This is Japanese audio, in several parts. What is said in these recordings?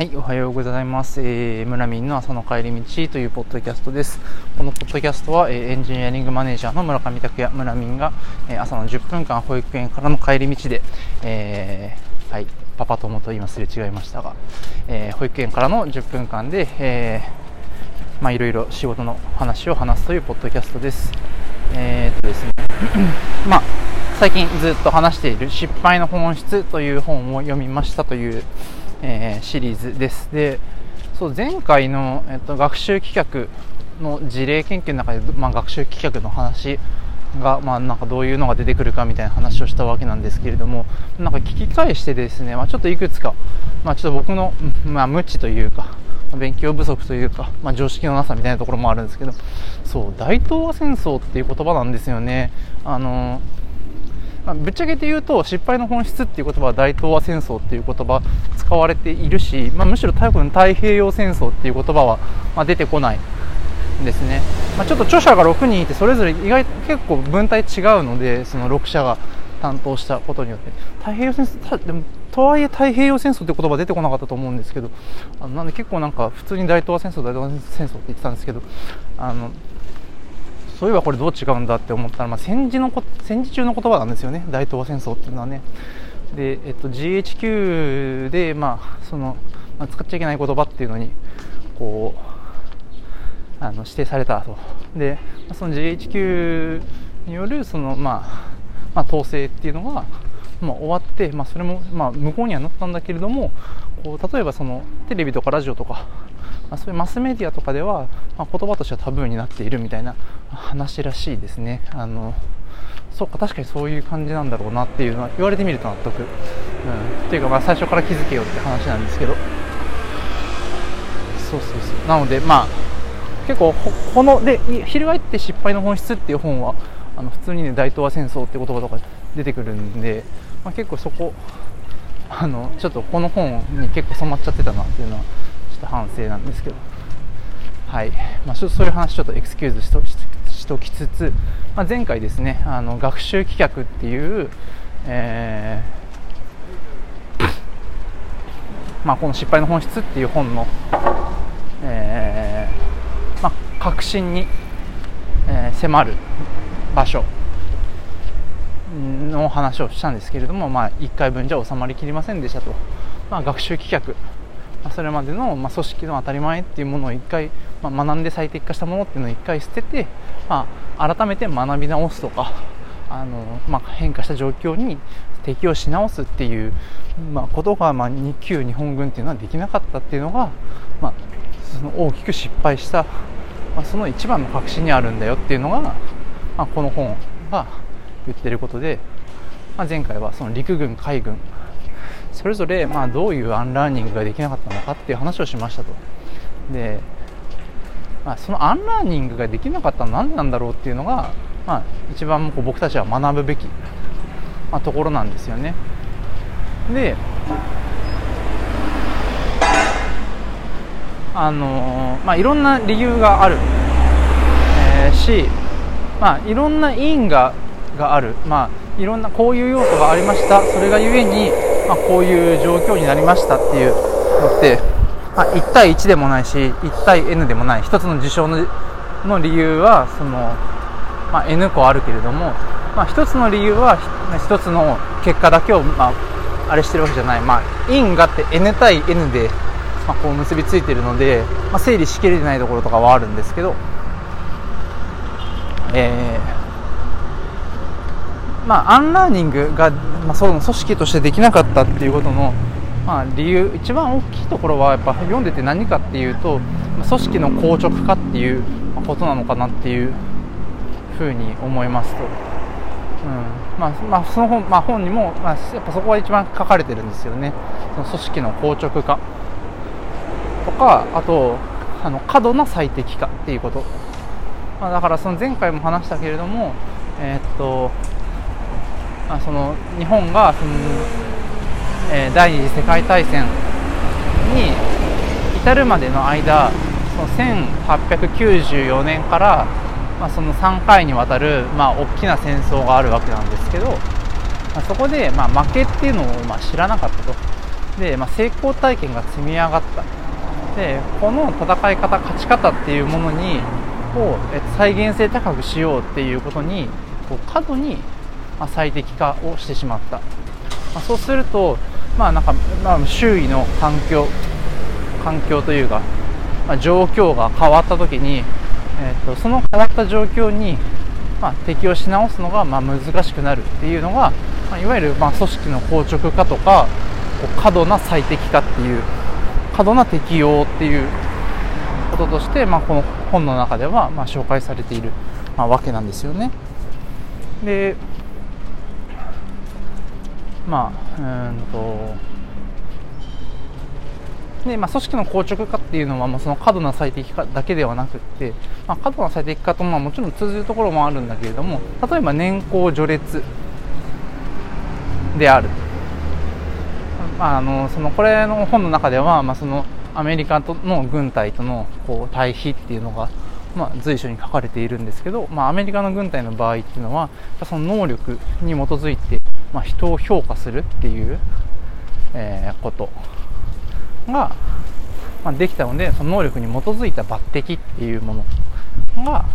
はい、おはようございます。えー、村民の朝の帰り道というポッドキャストです。このポッドキャストは、えー、エンジニアリングマネージャーの村上拓也、村民が、えー、朝の10分間保育園からの帰り道で、えー、はい、パパ友と今すれ違いましたが、えー、保育園からの10分間で、えー、まあいろいろ仕事の話を話すというポッドキャストです。えー、っとですね、まあ最近ずっと話している失敗の本質という本を読みましたというえー、シリーズです。で、そう前回の、えっと、学習企画の事例研究の中で、まあ、学習企画の話が、まあ、なんかどういうのが出てくるかみたいな話をしたわけなんですけれども、なんか聞き返してですね、まあ、ちょっといくつか、まあ、ちょっと僕の、まあ、無知というか、勉強不足というか、まあ、常識のなさみたいなところもあるんですけど、そう、大東亜戦争っていう言葉なんですよね。あのま、ぶっちゃけて言うと失敗の本質っていう言葉は大東亜戦争っていう言葉使われているし、まあ、むしろ多分太平洋戦争っていう言葉は、まあ、出てこないですね、まあ、ちょっと著者が6人いてそれぞれ意外と結構文体違うのでその6社が担当したことによって。太平洋戦争でもとはいえ太平洋戦争って言葉出てこなかったと思うんですけどあのなんで結構なんか普通に大東亜戦争大東亜戦争って言ってたんですけどあのそういえばこれどう違うんだって思ったら、まあ、戦時の戦時中の言葉なんですよね。大東亜戦争っていうのはね。で、えっと、GHQ で、まあそのまあ、使っちゃいけない言葉っていうのにこうあの指定されたと。でその GHQ によるその、まあまあ、統制っていうのが、まあ、終わって、まあ、それも、まあ、向こうにはなったんだけれどもこう例えばそのテレビとかラジオとかまあ、そういうマスメディアとかでは、まあ、言葉としてはタブーになっているみたいな話らしいですね。あのそうか確かにそういう感じなんだろうなっていうのは言われてみると納得、うん、っていうかまあ最初から気づけよって話なんですけど。そうそうそう。なのでまあ結構こので「翻って失敗の本質」っていう本はあの普通にね大東亜戦争って言葉とか出てくるんで、まあ、結構そこあのちょっとこの本に結構染まっちゃってたなっていうのはちょっと反省なんですけど、はい。まあ、そういう話ちょっとエクスキューズしとししときつつ、まあ、前回ですねあの学習企画っていう、えー、まあ、この失敗の本質っていう本の、えー、まあ、確信に、えー、迫る場所の話をしたんですけれども、まあ、1回分じゃ収まりきりませんでしたと、まあ、学習企画あそれまでの、まあ、組織の当たり前っていうものを一回、まあ、学んで最適化したものっていうのを一回捨てて、まあ、改めて学び直すとかあの、まあ、変化した状況に適応し直すっていう、まあ、ことが、まあ、旧日本軍っていうのはできなかったっていうのが、まあ、その大きく失敗した、まあ、その一番の核心にあるんだよっていうのが、まあ、この本が言ってることで、まあ、前回はその陸軍海軍それぞれまあどういう unlearning ができなかったのかっていう話をしましたと。で、まあ、その unlearning ができなかったのは何なんだろうっていうのが、まあ、一番こう僕たちは学ぶべき、まあ、ところなんですよね。であの、まあ、いろんな理由がある、えー、し、まあ、いろんな因果がある、まあ、いろんなこういう要素がありました。それがゆえにまあ、こういう状況になりましたっていうのって、まあ、1対1でもないし1対 N でもない1つの事象のの理由はその、まあ、N 個あるけれども、まあ、1つの理由は1つの結果だけを、まあ、あれしてるわけじゃない、まあ、因果って N 対 N で、まあ、こう結びついてるので、まあ、整理しきれてないところとかはあるんですけど、えまあ、 unlearning が、まあ、その組織としてできなかったっていうことの、まあ、理由一番大きいところはやっぱ読んでて何かっていうと、まあ、組織の硬直化っていうことなのかなっていうふうに思いますと、うん。まあまあ、その本,、まあ、本にも、まあ、やっぱそこは一番書かれてるんですよね。その組織の硬直化。とかあとあの過度な最適化っていうこと、まあ、だからその前回も話したけれどもえー、っとまあ、その日本がその、えー、第二次世界大戦に至るまでの間その1894年から、まあ、その3回にわたる、まあ、大きな戦争があるわけなんですけど、まあ、そこで、まあ、負けっていうのを、まあ、知らなかったと。で、まあ、成功体験が積み上がった。でこの戦い方勝ち方っていうものにを再現性高くしようっていうことにこう過度にま最適化をしてしまった、ま、そうすると、まあなんかまあ、周囲の環境環境というか、まあ、状況が変わった時に、えーと、その変わった状況に、まあ、適応し直すのがまあ難しくなるっていうのが、ま、いわゆるま組織の硬直化とかこう過度な最適化っていう過度な適用っていうこととして、ま、この本の中ではま紹介されている、まあ、わけなんですよね。でまあうんと。で、まあ、組織の硬直化っていうのは、まあ、その過度な最適化だけではなくて、まあ、過度な最適化とまあもちろん通じるところもあるんだけれども例えば年功序列である、まあ、あのそのこれの本の中では、まあ、そのアメリカとの軍隊とのこう対比っていうのが、まあ、随所に書かれているんですけど、まあ、アメリカの軍隊の場合っていうのはその能力に基づいて、まあ、人を評価するっていう、えー、ことが、まあ、できたのでその能力に基づいた抜擢っていうものが、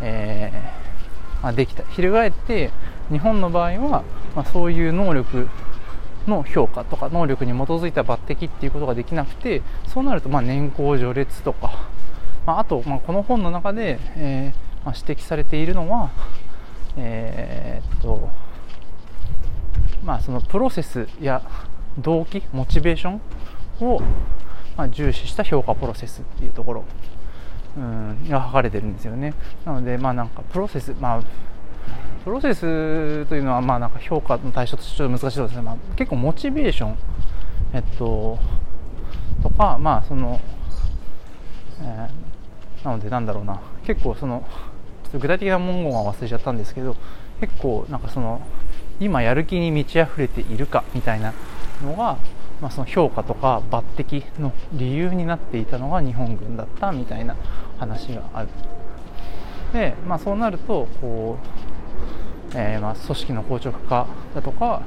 えー、まあ、できた。翻って日本の場合は、まあ、そういう能力の評価とか能力に基づいた抜擢っていうことができなくてそうなるとま年功序列とか、まあ、あと、まこの本の中で、えー、ま指摘されているのはえー、っとまあそのプロセスや動機モチベーションを、ま、重視した評価プロセスっていうところ、うん、が書かれてるんですよね。なのでまあなんかプロセスまあプロセスというのはまあなんか評価の対象としてちょっと難しいですね、まあ、結構モチベーションえっととかまあその、えー、なのでなんだろうな。結構その具体的な文言は忘れちゃったんですけど結構なんかその今やる気に満ち溢れているかみたいなのがまあ、その評価とか抜擢の理由になっていたのが日本軍だったみたいな話があるで、まあ、そうなるとこう、えー、まあ組織の硬直化だとか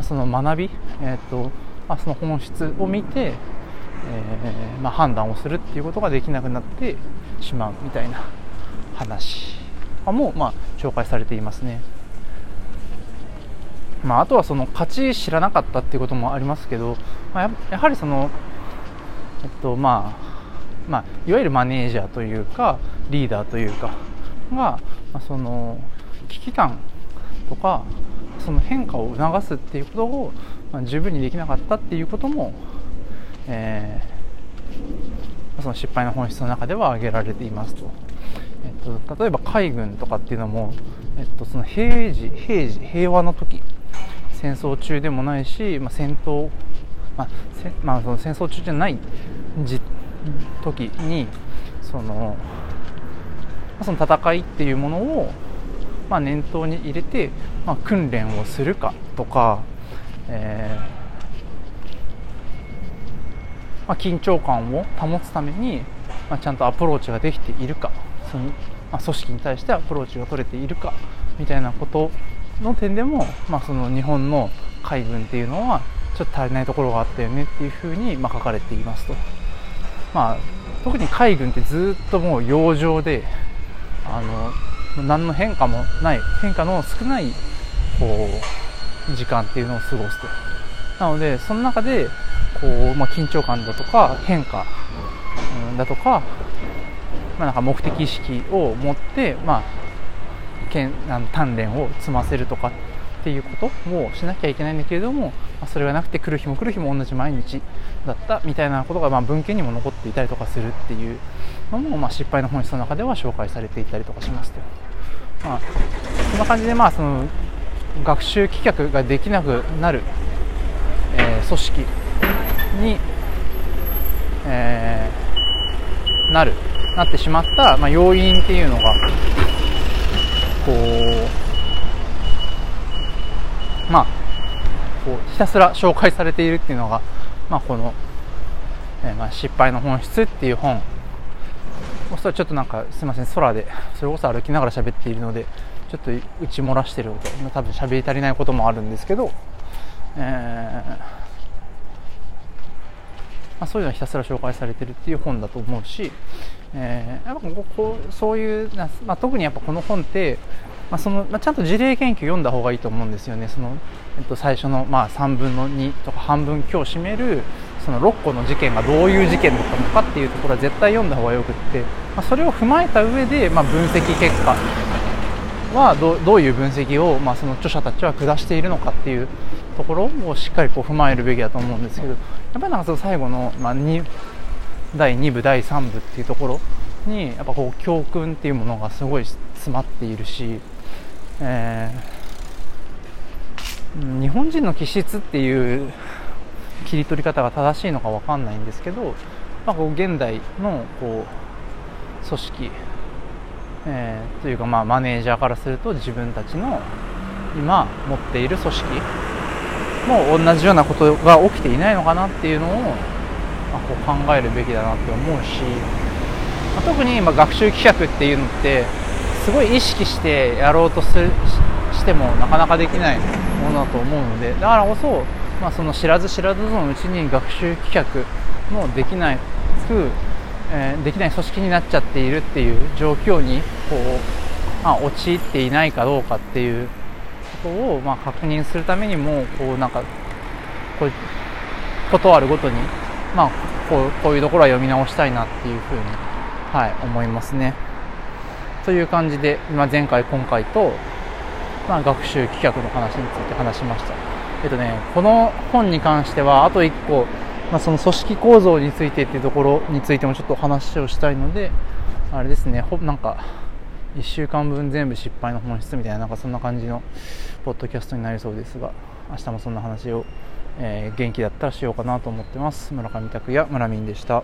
その学び、えーとまあ、その本質を見て、えー、まあ、判断をするっていうことができなくなってしまうみたいな話も、まあ、紹介されていますね。まあ、あとはその勝ち知らなかったっていうこともありますけど、まあ、やはりその、えっとまあまあ、いわゆるマネージャーというかリーダーというかが、まあ、その危機感とかその変化を促すっていうことを、まあ、十分にできなかったっていうことも、えー、その失敗の本質の中では挙げられていますと。えっと、例えば海軍とかっていうのも、えっと、その平時平時平和の時戦争中でもないし、まあ、戦闘、まあまあ、その戦争中じゃない時にそのその戦いっていうものを、まあ、念頭に入れて、まあ、訓練をするかとか、えーまあ、緊張感を保つために、まあ、ちゃんとアプローチができているかその、まあ、組織に対してアプローチが取れているかみたいなことの点でも、まあ、その日本の海軍っていうのはちょっと足りないところがあったよねっていうふうにま書かれていますと、まあ、特に海軍ってずっともう洋上であの何の変化もない変化の少ないこう時間っていうのを過ごすと。なのでその中でこう、まあ、緊張感だとか変化、うん、だとか,、まあ、なんか目的意識を持って、まあ、けんあの鍛錬を積ませるとかっていうことをしなきゃいけないんだけれども、まあ、それがなくて来る日も来る日も同じ毎日だったみたいなことがまあ文献にも残っていたりとかするっていうのもまあ失敗の本質の中では紹介されていたりとかしますと。まあ、そんな感じでまあその学習棄却ができなくなる、えー、組織に、えー、なるなってしまった、まあ、要因っていうのがこうまあこうひたすら紹介されているっていうのが、まあ、この、え、まあ失敗の本質っていう本。それはちょっとなんかすみません空でそれこそ歩きながら喋っているのでちょっと打ち漏らしてること多分喋り足りないこともあるんですけど、えあ、そういうのをひたすら紹介されてるっていう本だと思うし、えー、やっぱこうそういう、まあ、特にやっぱこの本って、まあそのまあ、ちゃんと事例研究読んだ方がいいと思うんですよね。その、えっと、最初の、まあ、3分の2とか半分今日占めるその6個の事件がどういう事件だったのかっていうところは絶対読んだ方がよくって、まあ、それを踏まえた上で、まあ、分析結果はどどういう分析を、まあ、その著者たちは下しているのかっていうところをしっかりこう踏まえるべきだと思うんですけどやっぱりなんかその最後の、まあ、第2部第3部っていうところにやっぱこう教訓っていうものがすごい詰まっているし、えー、日本人の気質っていう切り取り方が正しいのか分かんないんですけど、まあ、こう現代のこう組織えー、というかまあマネージャーからすると自分たちの今持っている組織もう同じようなことが起きていないのかなっていうのを、ま、こう考えるべきだなって思うし、ま、特に今学習企画っていうのってすごい意識してやろうとするしてもなかなかできないものだと思うのでだからこそ、まあ、その知らず知らずのうちに学習企画もできなくえー、できない組織になっちゃっているっていう状況にこう、まあ、陥っていないかどうかっていうことを、まあ、確認するためにもこうなんかこうことあるごとに、まあ、こうこういうところは読み直したいなっていうふうに、はい、思いますね。という感じで、まあ、前回今回と、まあ、学習企画の話について話しました。えっとね、この本に関してはあと1個まあ、その組織構造についてっていうところについてもちょっと話をしたいので、あれですね、ほなんか、1週間分全部失敗の本質みたいな、なんかそんな感じのポッドキャストになりそうですが、明日もそんな話を、えー、元気だったらしようかなと思ってます。村上拓也、村民でした。